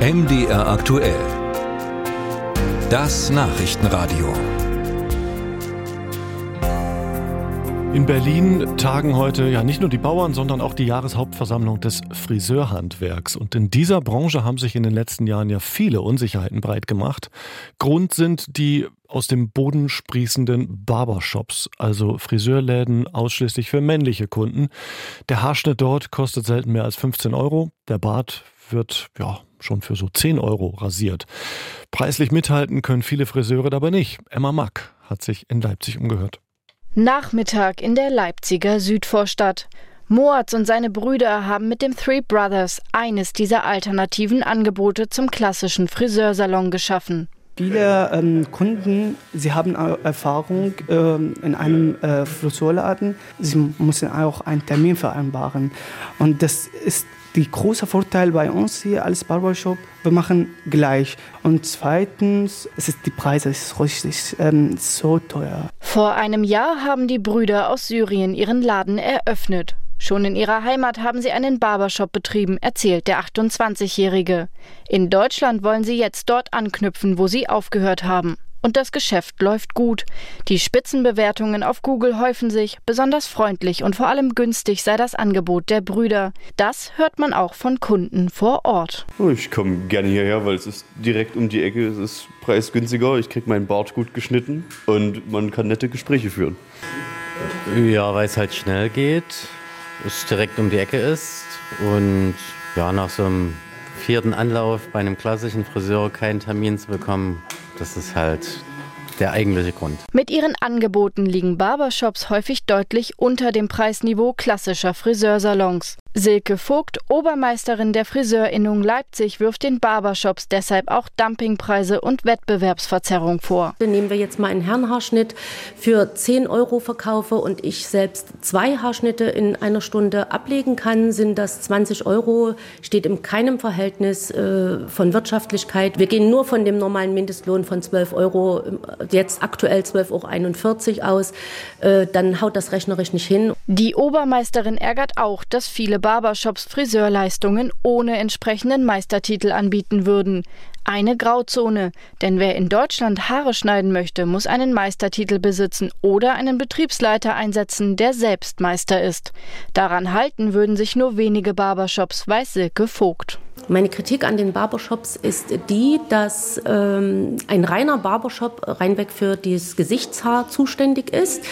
MDR aktuell. Das Nachrichtenradio. In Berlin tagen heute ja nicht nur die Bauern, sondern auch die Jahreshauptversammlung des Friseurhandwerks. Und in dieser Branche haben sich in den letzten Jahren ja viele Unsicherheiten breit gemacht. Grund sind die aus dem Boden sprießenden Barbershops, also Friseurläden ausschließlich für männliche Kunden. Der Haarschnitt dort kostet selten mehr als 15 Euro. Der Bart wird ja schon für so 10 Euro rasiert. Preislich mithalten können viele Friseure dabei nicht. Emma Mack hat sich in Leipzig umgehört. Nachmittag in der Leipziger Südvorstadt. Moatz und seine Brüder haben mit dem Three Brothers eines dieser alternativen Angebote zum klassischen Friseursalon geschaffen. Viele ähm, Kunden, sie haben Erfahrung ähm, in einem äh, Friseurladen. Sie müssen auch einen Termin vereinbaren. Und das ist der große Vorteil bei uns hier als Barbershop, wir machen gleich. Und zweitens, es ist die Preise ist richtig ähm, so teuer. Vor einem Jahr haben die Brüder aus Syrien ihren Laden eröffnet. Schon in ihrer Heimat haben sie einen Barbershop betrieben, erzählt der 28-Jährige. In Deutschland wollen sie jetzt dort anknüpfen, wo sie aufgehört haben. Und das Geschäft läuft gut. Die Spitzenbewertungen auf Google häufen sich, besonders freundlich und vor allem günstig sei das Angebot der Brüder. Das hört man auch von Kunden vor Ort. Oh, ich komme gerne hierher, weil es ist direkt um die Ecke, es ist preisgünstiger, ich kriege meinen Bart gut geschnitten und man kann nette Gespräche führen. Ja, weil es halt schnell geht, es direkt um die Ecke ist und ja, nach so einem vierten Anlauf bei einem klassischen Friseur keinen Termin zu bekommen, das ist halt der eigentliche Grund. Mit ihren Angeboten liegen Barbershops häufig deutlich unter dem Preisniveau klassischer Friseursalons. Silke Vogt, Obermeisterin der Friseurinnung Leipzig, wirft den Barbershops deshalb auch Dumpingpreise und Wettbewerbsverzerrung vor. Nehmen wir jetzt mal einen Herrenhaarschnitt für 10 Euro verkaufe und ich selbst zwei Haarschnitte in einer Stunde ablegen kann, sind das 20 Euro, steht in keinem Verhältnis äh, von Wirtschaftlichkeit. Wir gehen nur von dem normalen Mindestlohn von 12 Euro, jetzt aktuell 12,41 Euro aus. Äh, dann haut das rechnerisch nicht hin. Die Obermeisterin ärgert auch, dass viele Barbershops Friseurleistungen ohne entsprechenden Meistertitel anbieten würden. Eine Grauzone, denn wer in Deutschland Haare schneiden möchte, muss einen Meistertitel besitzen oder einen Betriebsleiter einsetzen, der selbst Meister ist. Daran halten würden sich nur wenige Barbershops, weiß Silke Vogt. Meine Kritik an den Barbershops ist die, dass ähm, ein reiner Barbershop reinweg für das Gesichtshaar zuständig ist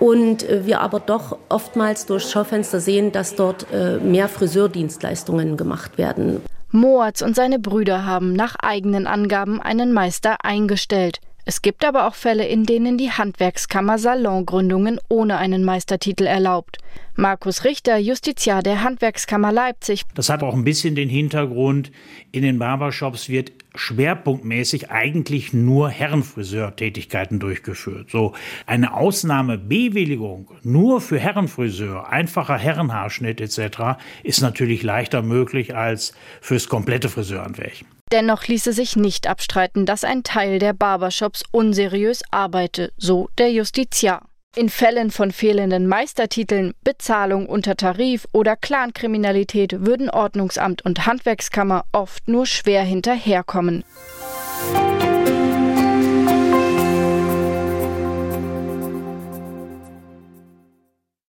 und äh, wir aber doch oftmals durch Schaufenster sehen, dass dort äh, mehr Friseurdienstleistungen gemacht werden. Moatz und seine Brüder haben nach eigenen Angaben einen Meister eingestellt. Es gibt aber auch Fälle, in denen die Handwerkskammer Salongründungen ohne einen Meistertitel erlaubt. Markus Richter, Justiziar der Handwerkskammer Leipzig. Das hat auch ein bisschen den Hintergrund, in den Barbershops wird schwerpunktmäßig eigentlich nur Herrenfriseurtätigkeiten durchgeführt. So eine Ausnahmebewilligung nur für Herrenfriseur, einfacher Herrenhaarschnitt etc. ist natürlich leichter möglich als fürs komplette Friseurhandwerk. Dennoch ließe sich nicht abstreiten, dass ein Teil der Barbershops unseriös arbeite, so der Justiziar. In Fällen von fehlenden Meistertiteln, Bezahlung unter Tarif oder Clankriminalität würden Ordnungsamt und Handwerkskammer oft nur schwer hinterherkommen.